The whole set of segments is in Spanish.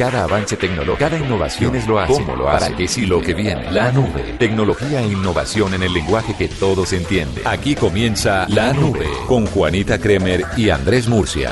Cada avance tecnológico, cada innovación es lo hace. ¿Cómo lo hace? ¿Para qué sí lo que viene? La nube. Tecnología e innovación en el lenguaje que todos entienden. Aquí comienza La Nube con Juanita Kremer y Andrés Murcia.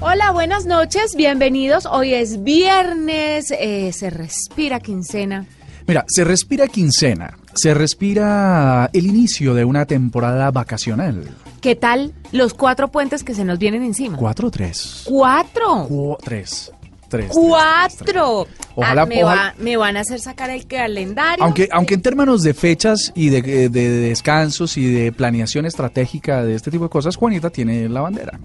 Hola, buenas noches, bienvenidos. Hoy es viernes, eh, se respira quincena. Mira, se respira quincena, se respira el inicio de una temporada vacacional. ¿Qué tal los cuatro puentes que se nos vienen encima? ¿Cuatro o tres? ¿Cuatro? Cu- tres. Tres. ¡Cuatro! tres. Ojalá, Ah, me, ojalá- va- me van a hacer sacar el calendario. Aunque, aunque en términos de fechas y de, de- de descansos y de planeación estratégica de este tipo de cosas, Juanita tiene la bandera.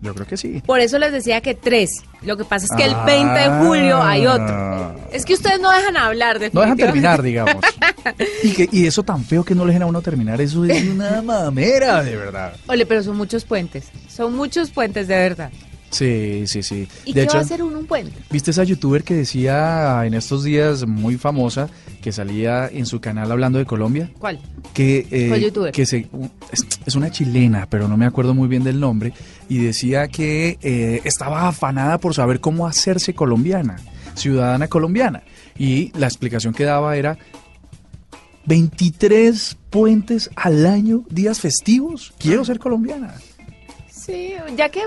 Yo creo que sí. Por eso les decía que tres. Lo que pasa es que el Ah. 20 de julio hay otro. Es que ustedes no dejan hablar, No dejan terminar, digamos. Y, que, y eso tan feo que no le dejen a uno terminar, eso es una mamera, de verdad. Ole, pero son muchos puentes. Son muchos puentes, de verdad. Sí, sí, sí. ¿Y de qué hecho, va a hacer uno un puente? ¿Viste esa youtuber que decía en estos días muy famosa que salía en su canal hablando de Colombia? ¿Cuál? Que, eh, ¿Cuál youtuber? que se, es, es una chilena, pero no me acuerdo muy bien del nombre, y decía que eh, estaba afanada por saber cómo hacerse colombiana, ciudadana colombiana. Y la explicación que daba era 23 puentes al año, días festivos, quiero ser colombiana. Sí, ya que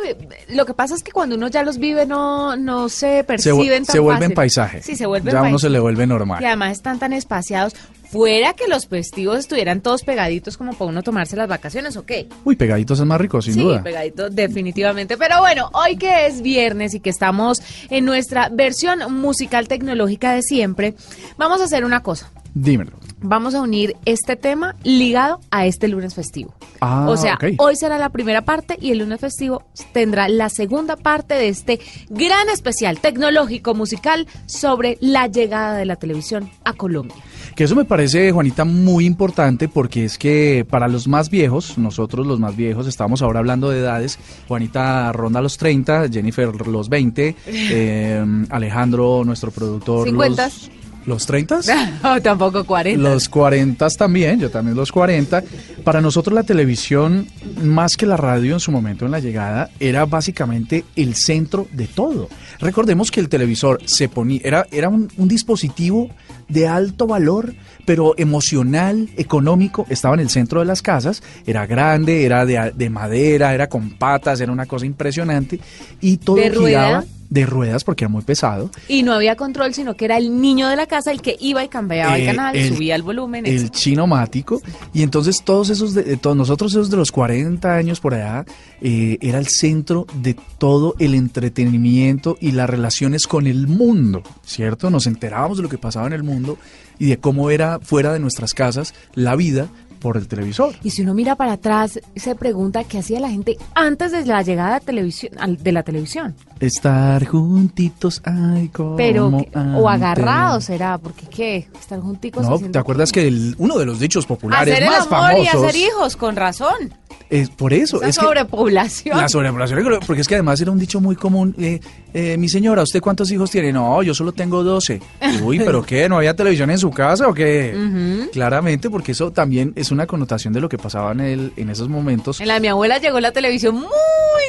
lo que pasa es que cuando uno ya los vive no, no se Se, perciben tan se vuelven fácil. paisaje. Sí, se vuelven Ya a uno paisaje. se le vuelve normal. Y además están tan espaciados. Fuera que los festivos estuvieran todos pegaditos como para uno tomarse las vacaciones, ¿o qué? Uy, pegaditos es más rico, sin sí, duda. pegaditos definitivamente. Pero bueno, hoy que es viernes y que estamos en nuestra versión musical tecnológica de siempre, vamos a hacer una cosa. Dímelo. Vamos a unir este tema ligado a este lunes festivo. Ah, o sea, hoy será la primera parte y el lunes festivo tendrá la segunda parte de este gran especial tecnológico musical sobre la llegada de la televisión a Colombia. Que eso me parece, Juanita, muy importante porque es que para los más viejos, nosotros los más viejos, estamos ahora hablando de edades, Juanita ronda los 30, Jennifer los 20, eh, Alejandro, nuestro productor, ¿Cincuentas? los, los 30. No, tampoco 40. Los 40 también, yo también los 40. Para nosotros la televisión, más que la radio en su momento en la llegada, era básicamente el centro de todo. Recordemos que el televisor se ponía, era, era un, un dispositivo de alto valor, pero emocional, económico, estaba en el centro de las casas, era grande, era de, de madera, era con patas, era una cosa impresionante, y todo ¿De rueda? De ruedas porque era muy pesado. Y no había control, sino que era el niño de la casa el que iba y cambiaba el Eh, canal, el- subía el volumen. el chino mático y entonces todos esos de, de todos nosotros esos de los 40 años por allá eh, era el centro de todo el entretenimiento y las relaciones con el mundo cierto nos enterábamos de lo que pasaba en el mundo y de cómo era fuera de nuestras casas la vida por el televisor Y si uno mira para atrás, se pregunta qué hacía la gente antes de la llegada de, televisión, al- de la televisión. estar juntitos ay como Pero, que- o agarrados será, porque qué, están junticos no te acuerdas que el- uno de los dichos populares hacer el más amor y famosos hacer hijos, con razón. es por eso Esa es que sobrepoblación. La sobrepoblación, porque es que además era un dicho muy común. eh, eh, mi señora, ¿usted cuántos hijos tiene? No, yo solo tengo 12. Uy, ¿pero qué? ¿No había televisión en su casa o qué? Claramente, porque eso también es una connotación de lo que pasaba en, el, en esos momentos. En la de mi abuela llegó la televisión muy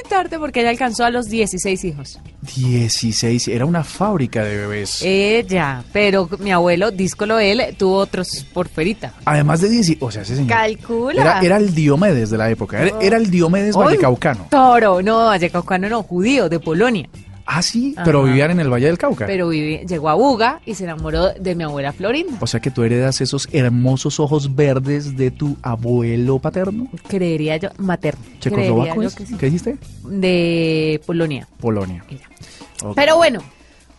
tarde porque ella alcanzó a los 16 hijos. 16, era una fábrica de bebés. Ella, pero mi abuelo, díscolo él, tuvo otros por ferita. Además de 10, o sea, ese señor. Calcula. Era, era el Diomedes de la época, era, era el Diomedes Vallecaucano. Toro, no, Vallecaucano no, judío, de Polonia. Ah, sí, pero vivían en el Valle del Cauca. Pero vive, llegó a Buga y se enamoró de mi abuela Florinda. O sea que tú heredas esos hermosos ojos verdes de tu abuelo paterno. Creería yo, materno. ¿Checoslovaco Creería yo es? que sí. ¿Qué dijiste? De Polonia. Polonia. Pero bueno,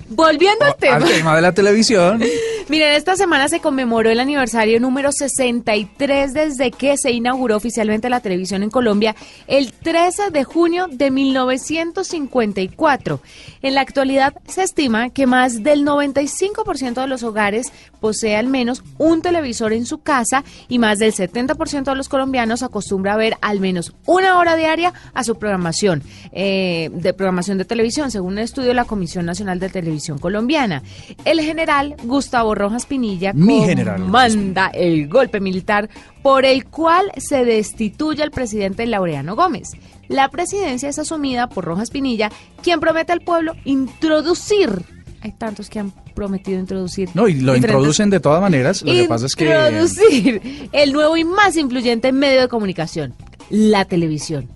volviendo al Oh, tema. Al tema de la televisión. Miren, esta semana se conmemoró el aniversario número 63 desde que se inauguró oficialmente la televisión en Colombia el 13 de junio de 1954. En la actualidad se estima que más del 95% de los hogares posee al menos un televisor en su casa y más del 70% de los colombianos acostumbra a ver al menos una hora diaria a su programación eh, de programación de televisión, según un estudio de la Comisión Nacional de Televisión Colombiana. El general Gustavo Rojas Pinilla Mi general manda el golpe militar por el cual se destituye al presidente Laureano Gómez. La presidencia es asumida por Rojas Pinilla, quien promete al pueblo introducir. Hay tantos que han prometido introducir. No, y lo introducen de todas maneras. Lo que pasa es que. Introducir el nuevo y más influyente medio de comunicación, la televisión.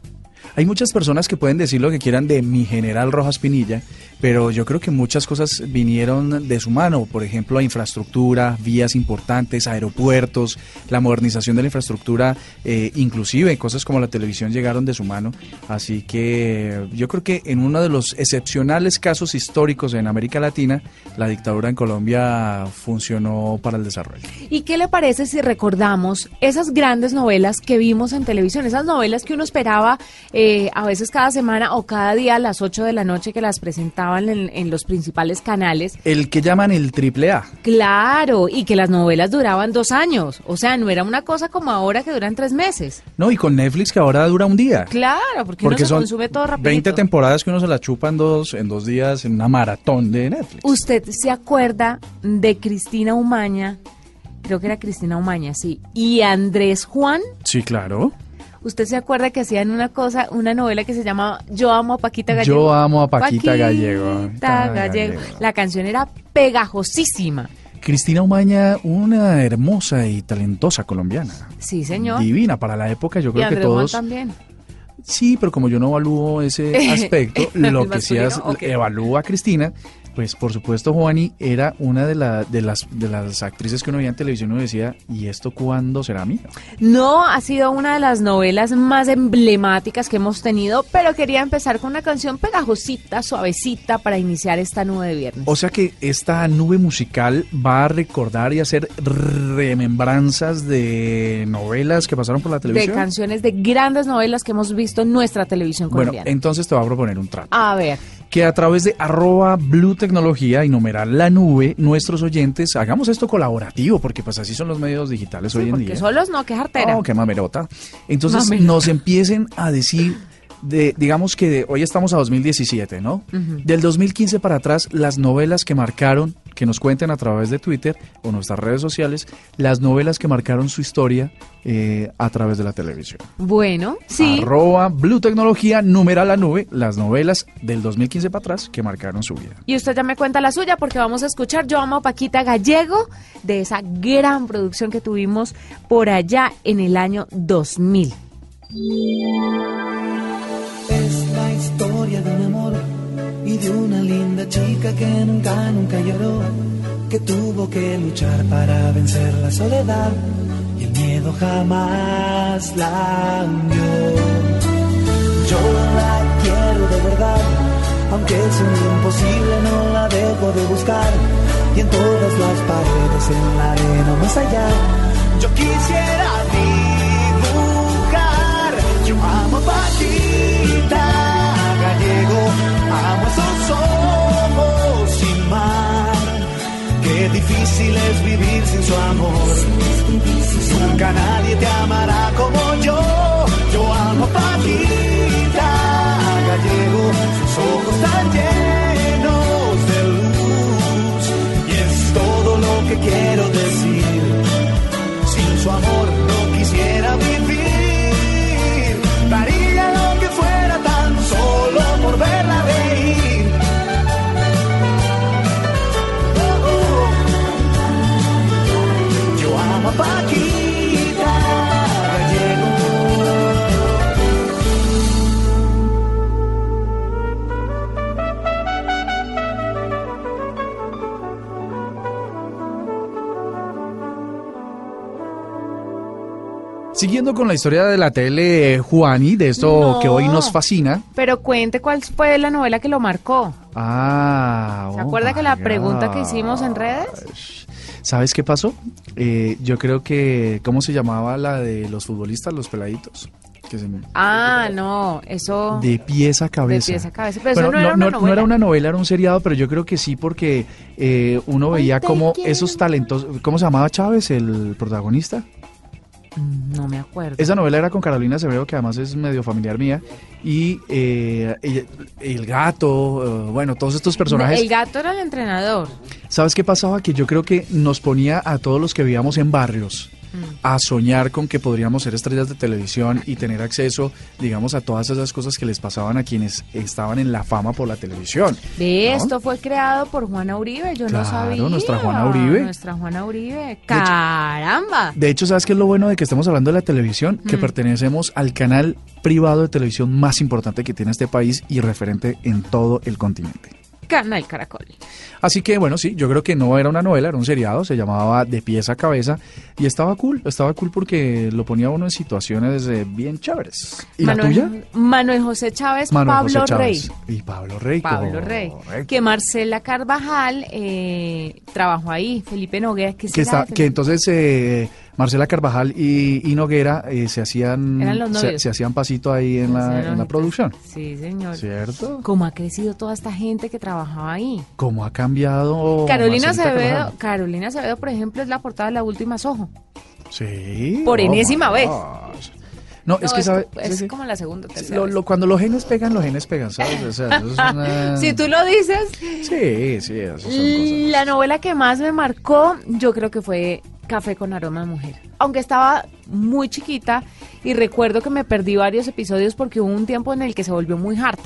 Hay muchas personas que pueden decir lo que quieran de mi general Rojas Pinilla, pero yo creo que muchas cosas vinieron de su mano. Por ejemplo, la infraestructura, vías importantes, aeropuertos, la modernización de la infraestructura, eh, inclusive cosas como la televisión llegaron de su mano. Así que yo creo que en uno de los excepcionales casos históricos en América Latina, la dictadura en Colombia funcionó para el desarrollo. ¿Y qué le parece si recordamos esas grandes novelas que vimos en televisión? Esas novelas que uno esperaba eh, a veces cada semana o cada día a las 8 de la noche que las en, en los principales canales. El que llaman el triple A. Claro, y que las novelas duraban dos años. O sea, no era una cosa como ahora que duran tres meses. No, y con Netflix que ahora dura un día. Claro, porque, Porque uno se son consume todo rápido. 20 temporadas que uno se la chupa en dos, en dos días en una maratón de Netflix. ¿Usted se acuerda de Cristina Umaña? Creo que era Cristina Umaña, sí. Y Andrés Juan. Sí, claro. ¿Usted se acuerda que hacían una cosa, una novela que se llamaba Yo amo a Paquita Gallego? Yo amo a Paquita Gallego. Paquita Ta Gallego. Gallego. La canción era pegajosísima. Cristina Umaña, una hermosa y talentosa colombiana. Sí, señor. Divina para la época, yo y creo que Juan todos. también. Sí, pero como yo no evalúo ese aspecto, ¿El lo que sí as- evalúo a Cristina, pues por supuesto Juani era una de, la- de, las, de las actrices que uno veía en televisión y uno decía, ¿y esto cuándo será mío? No ha sido una de las novelas más emblemáticas que hemos tenido, pero quería empezar con una canción pegajosita, suavecita, para iniciar esta nube de viernes. O sea que esta nube musical va a recordar y hacer remembranzas de novelas que pasaron por la de televisión. canciones de grandes novelas que hemos visto en nuestra televisión bueno, colombiana. entonces te voy a proponer un trato. A ver, Que a través de arroba Blue Tecnología y numeral la nube, nuestros oyentes, hagamos esto colaborativo, porque pues así son los medios digitales hoy en día. solos no, que jartera. Oh, qué mamerota. Entonces Mamerota. nos empiecen a decir, de, digamos que de- hoy estamos a 2017, ¿no? Del 2015 para atrás, las novelas que marcaron, que nos cuenten a través de Twitter o nuestras redes sociales, las novelas que marcaron su historia eh, a través de la televisión. Bueno, sí. Arroba Blue Tecnología, numeral la nube, las novelas del 2015 para atrás que marcaron su vida. Y usted ya me cuenta la suya porque vamos a escuchar Yo amo a Paquita Gallego de esa gran producción que tuvimos por allá en el año 2000. Es la historia de un amor y de una linda chica que nunca, nunca lloró, que tuvo que luchar para vencer la soledad y el miedo jamás la hundió. Yo la quiero de verdad, aunque es un imposible, no la dejo de buscar. Y en todas las paredes, en la arena más allá, yo quisiera dibujar. Su amor. Nunca nadie te amará como Siguiendo con la historia de la tele, eh, Juani, de esto No. que hoy nos fascina. Pero cuente cuál fue la novela que lo marcó. Ah, ¿Se oh acuerda que la pregunta que hicimos en redes? ¿Sabes qué pasó? Eh, yo creo que, ¿cómo se llamaba la de los futbolistas, los peladitos? Que se- Ah, no, eso... de pies a cabeza. De pies a cabeza, pero eso no era una no novela. era una novela, era un seriado, pero yo creo que sí, porque eh, uno veía como esos talentos. ¿Cómo se llamaba Chávez, el protagonista? No me acuerdo. Esa novela era con Carolina Acevedo, que además es medio familiar mía, y eh, el gato, eh, bueno, todos estos personajes. El gato era el entrenador. ¿Sabes qué pasaba? Que yo creo que nos ponía a todos los que vivíamos en barrios a soñar con que podríamos ser estrellas de televisión y tener acceso, digamos, a todas esas cosas que les pasaban a quienes estaban en la fama por la televisión. Ve, ¿no? esto fue creado por Juana Uribe, yo Claro, no sabía. nuestra Juana Uribe. Nuestra Juana Uribe. Caramba. De hecho, ¿sabes qué es lo bueno de que estemos hablando de la televisión? Que pertenecemos al canal privado de televisión más importante que tiene este país y referente en todo el continente. Canal Caracol. Así que bueno, sí, yo creo que no era una novela, era un seriado, se llamaba De pies a cabeza y estaba cool, estaba cool porque lo ponía uno en situaciones eh, bien chéveres. ¿Y Manuel, la tuya? Manuel José Chávez, Manuel Pablo José Rey. Y Pablo Rey. Pablo Rey. correcto. Que Marcela Carvajal eh, trabajó ahí. Felipe Noguera, que, que, está, que entonces eh, Marcela Carvajal y, y Noguera eh, se hacían se, se hacían pasito ahí en la, en la producción. Sí, señor. ¿Cierto? ¿Cómo ha crecido toda esta gente que trabajaba ahí? ¿Cómo ha cambiado? Carolina Acevedo? Carolina Acevedo, por ejemplo, es la portada de La Última Sojo. Sí. Por oh enésima vez. No, es que sabe. es sí, sí. como la segunda tercera Lo- vez. lo- cuando los genes pegan, los genes pegan, ¿sabes? O sea, eso es una- Si tú lo dices, Sí, sí, eso son cosas. la novela que más me marcó, yo creo que fue Café con aroma de mujer. Aunque estaba muy chiquita y recuerdo que me perdí varios episodios porque hubo un tiempo en el que se volvió muy harta.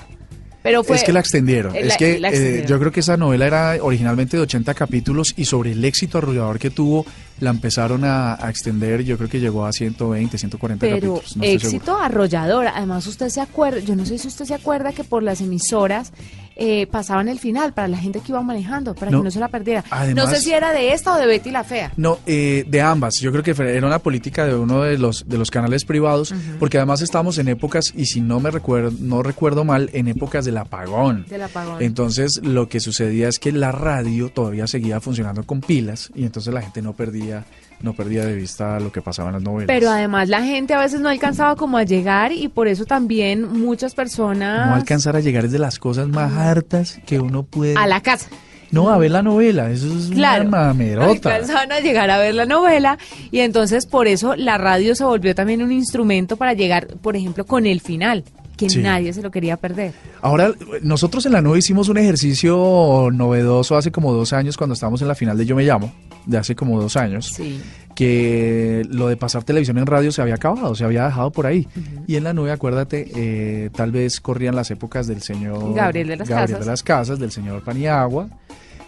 Pero fue es que la extendieron. Eh, es que eh, yo creo que esa novela era originalmente de 80 capítulos y sobre el éxito arrollador que tuvo, la empezaron a, a extender. Yo creo que llegó a 120, 140 pero capítulos. no éxito arrollador. Además, usted se acuerda, yo no sé si usted se acuerda que por las emisoras eh, pasaban el final para la gente que iba manejando, para No. que no se la perdiera. Además- no sé si era de esta o de Betty la Fea. No, eh, de ambas. Yo creo que era una política de uno de los de los canales privados, porque además estábamos en épocas y si no me recuerdo no recuerdo mal, en épocas del apagón. Del apagón. Entonces lo que sucedía es que la radio todavía seguía funcionando con pilas y entonces la gente no perdía no perdía de vista lo que pasaba en las novelas. Pero además la gente a veces no alcanzaba como a llegar y por eso también muchas personas no alcanzar a llegar es de las cosas más hartas que uno puede. a la casa. No, a ver la novela, eso es Claro, una mamerota. alcanzaban a llegar a ver la novela y entonces por eso la radio se volvió también un instrumento para llegar, por ejemplo, con el final, que Sí. nadie se lo quería perder. Ahora, nosotros en la nube hicimos un ejercicio novedoso hace como dos años cuando estábamos en la final de Yo Me Llamo, de hace como dos años, Sí. que lo de pasar televisión en radio se había acabado, se había dejado por ahí. Y en la nube, acuérdate, eh, tal vez corrían las épocas del señor Gabriel de las Gabriel Casas. de las Casas, del señor Paniagua,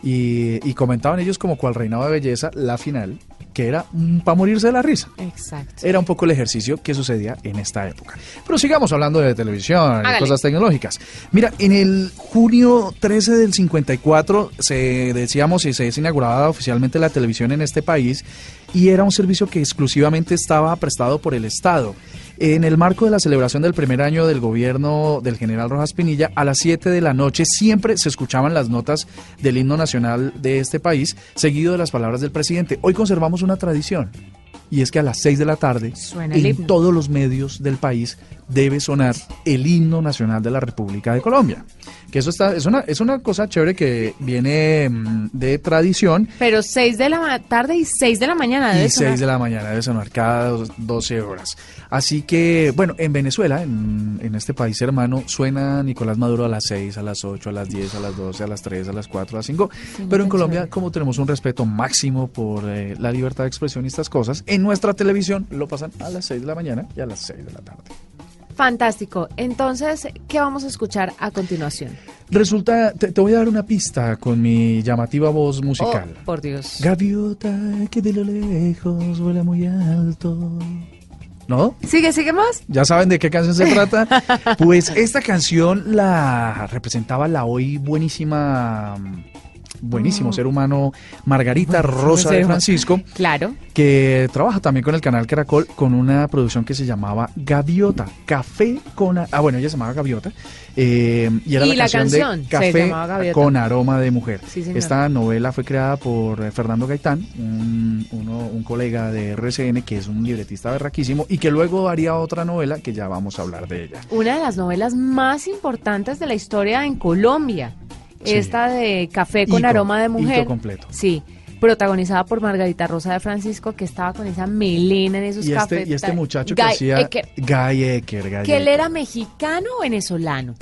y, y comentaban ellos como cual reinado de belleza la final, que era para morirse de la risa. Exacto. Era un poco el ejercicio que sucedía en esta época. Pero sigamos hablando de televisión y Hágale. cosas tecnológicas. Mira, en el junio 13 del 54 se decíamos y se inauguraba oficialmente la televisión en este país y era un servicio que exclusivamente estaba prestado por el Estado. En el marco de la celebración del primer año del gobierno del general Rojas Pinilla, a las 7 de la noche siempre se escuchaban las notas del himno nacional de este país, seguido de las palabras del presidente. Hoy conservamos una tradición. Y es que a las 6 de la tarde, Suena en todos los medios del país, debe sonar el himno nacional de la República de Colombia. Que eso está, es una, es una cosa chévere que viene mm, de tradición Pero 6 de la tarde y 6 de la mañana debe y sonar. 6 de la mañana debe sonar cada dos- 12 horas. Así que, bueno, en Venezuela, en, en este país hermano, suena Nicolás Maduro a las 6, a las 8, a las 10, a las 12, a las 3, a las 4, a las 5. Pero en Colombia, chévere. como tenemos un respeto máximo por eh, la libertad de expresión y estas cosas, en nuestra televisión lo pasan a las 6 de la mañana y a las 6 de la tarde. Fantástico. Entonces, ¿qué vamos a escuchar a continuación? Resulta, te, te voy a dar una pista con mi llamativa voz musical. Oh, por Dios. Gaviota que de lo lejos vuela muy alto. ¿No? Sigue, sigue más. ¿Ya saben de qué canción se trata? Pues esta canción la representaba la hoy buenísima mm, buenísimo ser humano, Margarita Rosa de. Francisco, Claro. que trabaja también con el canal Caracol con una producción que se llamaba Gaviota, Café con... Ah, bueno, ella se llamaba Gaviota. eh, y era Y la, la canción, canción de Café con aroma de mujer. Sí. Esta novela fue creada por eh, Fernando Gaitán, un, uno- un colega de RCN que es un libretista berraquísimo y que luego haría otra novela que ya vamos a hablar de ella. Una de las novelas más importantes de la historia en Colombia. Sí. Esta de Café con aroma de mujer. completo. Sí. Protagonizada por Margarita Rosa de Francisco, que estaba con esa melena en esos Y este, cafés. y este muchacho que hacía... Ecker, Guy Ecker. Guy que él era mexicano o venezolano.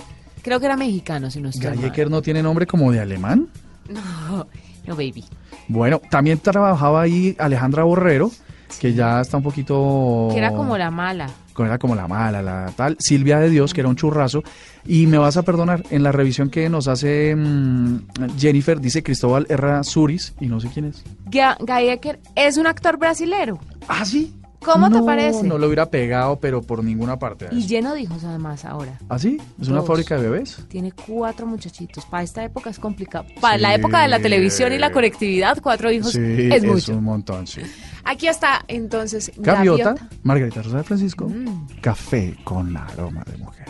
Creo que era mexicano, si no estoy Guy mal. Ecker no tiene nombre como de alemán. No, no, baby. Bueno, también trabajaba ahí Alejandra Borrero, que ya está un poquito... Que era como la mala. Era como la mala, la tal. Silvia de Dios, que era un churrazo. Y me vas a perdonar, en la revisión que nos hace mm, Jennifer, dice Cristóbal Herrera Suris, y no sé quién es. Ga- Guy Ecker es un actor brasilero ¿Ah, sí? ¿Cómo te parece? No lo hubiera pegado, pero por ninguna parte. y lleno de hijos además ahora. ¿Ah, sí? ¿Es una fábrica de bebés? Tiene cuatro muchachitos. Para esta época es complicado. Para Sí. la época de la televisión y la conectividad, cuatro hijos Sí, es mucho. un montón, sí. Aquí está entonces Gaviota, Gaviota. Margarita Rosa de Francisco, Mm. café con aroma de mujer.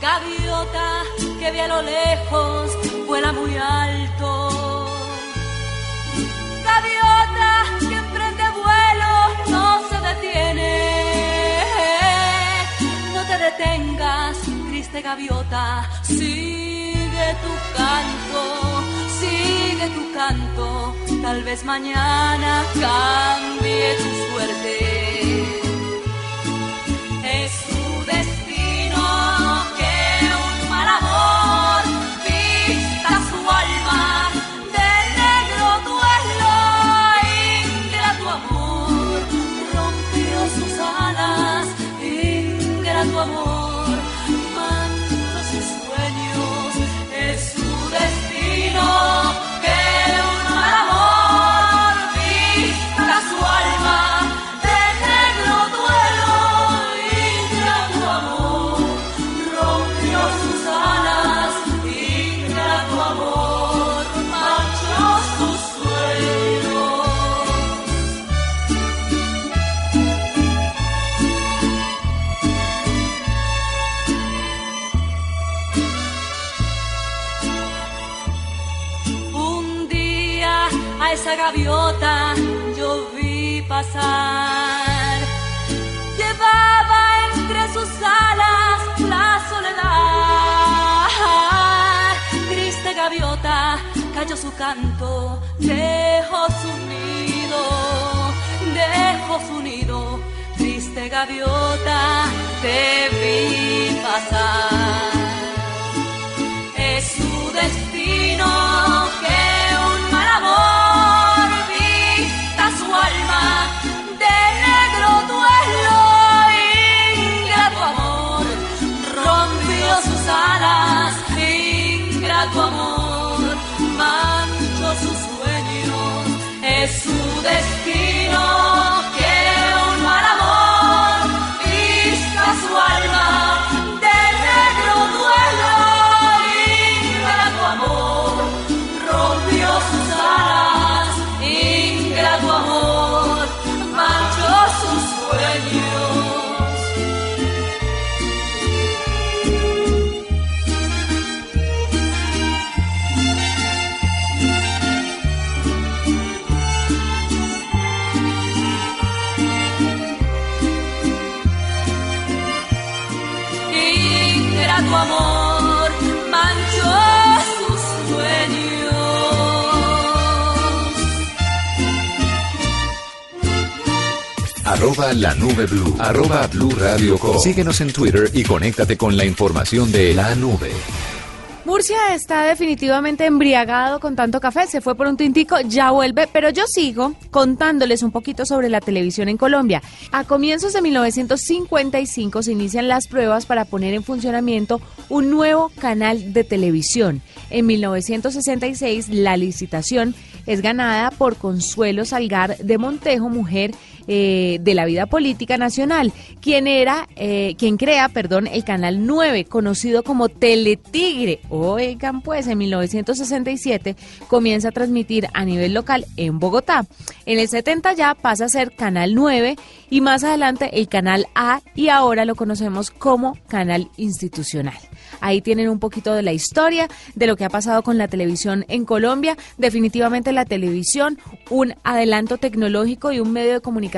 Gaviota que vi a lo lejos, vuela muy alto. Gaviota, sigue tu canto, sigue tu canto. Tal vez mañana cambie tu suerte. Esa gaviota yo vi pasar. Llevaba entre sus alas la soledad. Triste gaviota cayó su canto, dejó su nido, dejó su nido. Triste gaviota, te vi pasar. Es su destino que Arroba la nube blue. Arroba blue radio com. Síguenos en Twitter y conéctate con la información de la nube. Murcia está definitivamente embriagado con tanto café, se fue por un tintico, ya vuelve, pero yo sigo contándoles un poquito sobre la televisión en Colombia. A comienzos de 1955 se inician las pruebas para poner en funcionamiento un nuevo canal de televisión. En 1966 la licitación es ganada por Consuelo Salgar de Montejo, mujer eh, de la vida política nacional, quien era, eh, quien crea, perdón, el canal 9, conocido como Teletigre. Oigan, pues en 1967 comienza a transmitir a nivel local en Bogotá. En el 70 ya pasa a ser Canal 9 y más adelante el Canal A y ahora lo conocemos como Canal Institucional. Ahí tienen un poquito de la historia de lo que ha pasado con la televisión en Colombia. Definitivamente la televisión, un adelanto tecnológico y un medio de comunicación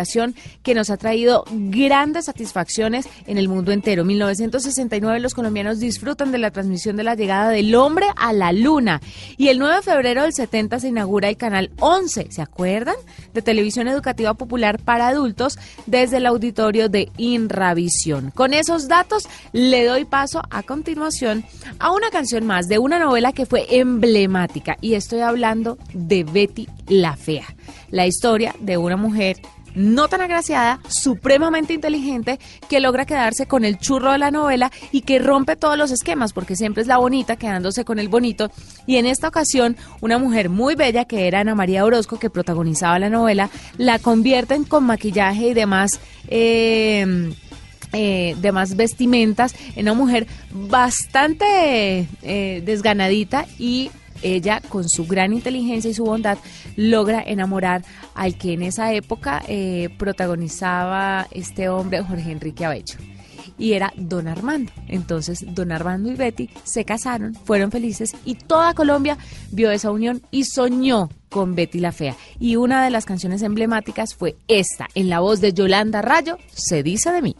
que nos ha traído grandes satisfacciones en el mundo entero. 1969 los colombianos disfrutan de la transmisión de la llegada del hombre a la luna y el 9 de febrero del 70 se inaugura el canal 11, ¿se acuerdan? De televisión educativa popular para adultos desde el auditorio de Inravisión. Con esos datos le doy paso a continuación a una canción más de una novela que fue emblemática y estoy hablando de Betty la Fea, la historia de una mujer no tan agraciada, supremamente inteligente, que logra quedarse con el churro de la novela y que rompe todos los esquemas, porque siempre es la bonita quedándose con el bonito. Y en esta ocasión, una mujer muy bella, que era Ana María Orozco, que protagonizaba la novela, la convierten con maquillaje y demás. Eh, eh, demás vestimentas, en una mujer bastante eh, desganadita y ella con su gran inteligencia y su bondad logra enamorar al que en esa época eh, protagonizaba este hombre Jorge Enrique Abello y era Don Armando. Entonces, Don Armando y Betty se casaron, fueron felices y toda Colombia vio esa unión y soñó con Betty la Fea. Y una de las canciones emblemáticas fue esta, en la voz de Yolanda Rayo, Se dice de mí.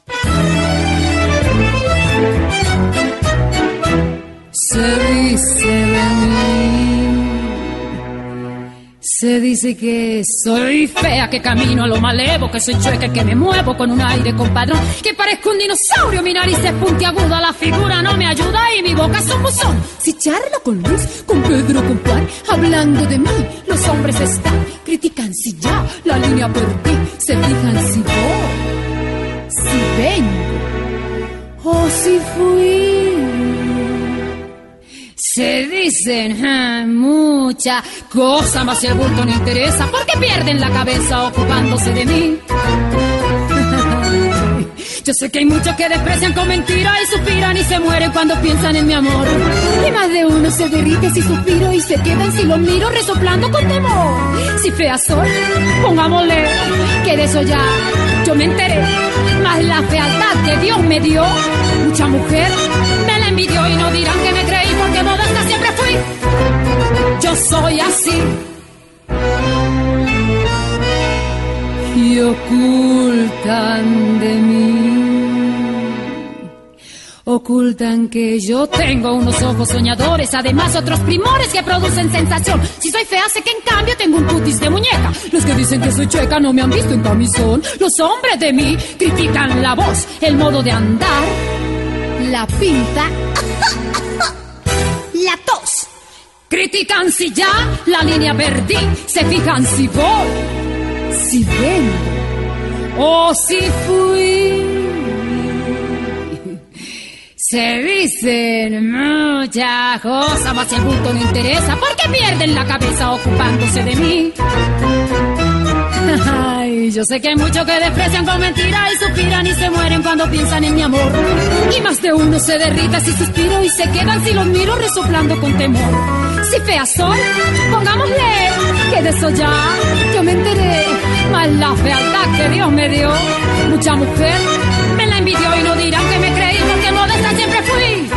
Se dice de mí. Se dice que soy fea, que camino a lo malevo, que soy chueca, que me muevo con un aire compadrón, que parezco un dinosaurio, mi nariz es puntiaguda, la figura no me ayuda y mi boca es un buzón. Si charlo con Luis, con Pedro, con Juan, hablando de mí, los hombres están, critican si ya la línea perdí, se fijan si voy, si vengo o si fui. Se dicen ah, muchas cosas, más si el bulto no interesa, porque pierden la cabeza ocupándose de mí. Yo sé que hay muchos que desprecian con mentiras y suspiran y se mueren cuando piensan en mi amor. Y más de uno se derrite si suspiro y se quedan si lo miro resoplando con temor. Si fea soy, pongámosle que de eso ya yo me enteré. Más la fealdad que Dios me dio, mucha mujer me la envidió y no dirán que me siempre fui. Yo soy así. Y ocultan de mí. Ocultan que yo tengo unos ojos soñadores, además otros primores que producen sensación. Si soy fea, sé que en cambio tengo un cutis de muñeca. Los que dicen que soy chueca no me han visto en camisón. Los hombres de mí critican la voz, el modo de andar, la pinta, Critican si ya la línea perdí, se fijan si voy, si vengo o si fui. Se dicen muchas cosas, más el bulto no interesa, porque pierden la cabeza ocupándose de mí. Ay, yo sé que hay muchos que desprecian con mentiras y suspiran y se mueren cuando piensan en mi amor. Y más de uno se derrita si suspiro y se quedan si los miro resoplando con temor. Si fea soy, pongámosle que de eso ya yo me enteré. Más la fealdad que Dios me dio, mucha mujer me la envidió y no dirán que me creí porque modesta siempre fui.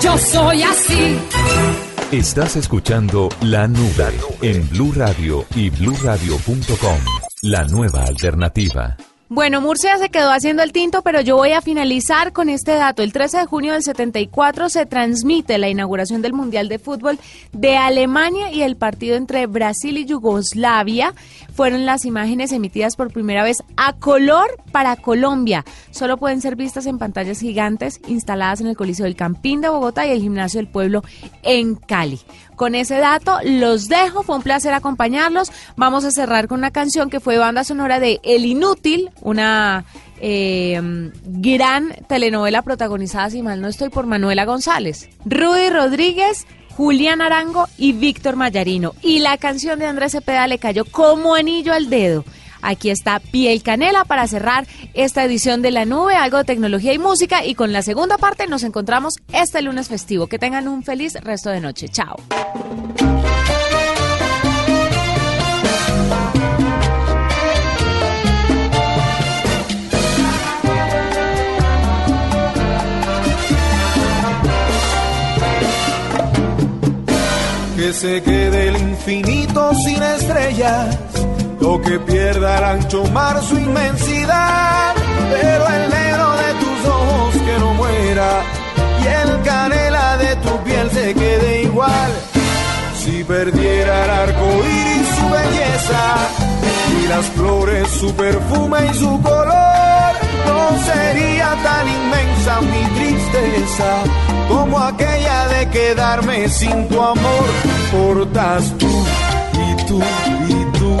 Yo soy así. Estás escuchando La Nube en Blue Radio y bluradio.com. La nueva alternativa. Bueno, Murcia se quedó haciendo el tinto, pero yo voy a finalizar con este dato. El 13 de junio del 74 se transmite la inauguración del Mundial de Fútbol de Alemania y el partido entre Brasil y Yugoslavia fueron las imágenes emitidas por primera vez a color para Colombia. Solo pueden ser vistas en pantallas gigantes instaladas en el Coliseo del Campín de Bogotá y el Gimnasio del Pueblo en Cali. Con ese dato los dejo, fue un placer acompañarlos. Vamos a cerrar con una canción que fue banda sonora de El Inútil, una eh, gran telenovela protagonizada, si mal no estoy, por Manuela González. Rudy Rodríguez, Julián Arango y Víctor Mayarino. Y la canción de Andrés Cepeda le cayó como anillo al dedo. Aquí está Piel Canela para cerrar esta edición de La Nube, algo de tecnología y música. Y con la segunda parte nos encontramos este lunes festivo. Que tengan un feliz resto de noche. Chao. Que se quede el infinito sin estrellas, o que pierda el ancho mar su inmensidad, pero el negro de tus ojos que no muera, y el canela de tu piel se quede igual. Si perdiera el arco iris su belleza, y las flores su perfume y su color, no sería tan inmensa mi tristeza como aquella de quedarme sin tu amor. Portas tú y tú y tú,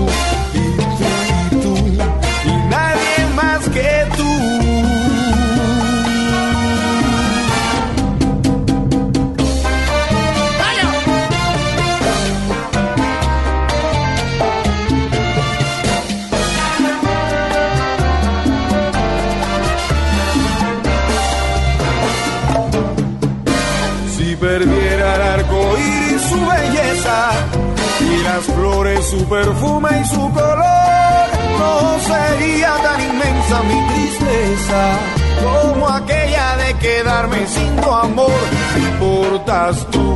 mi tristeza como aquella de quedarme sin tu amor. Importas tú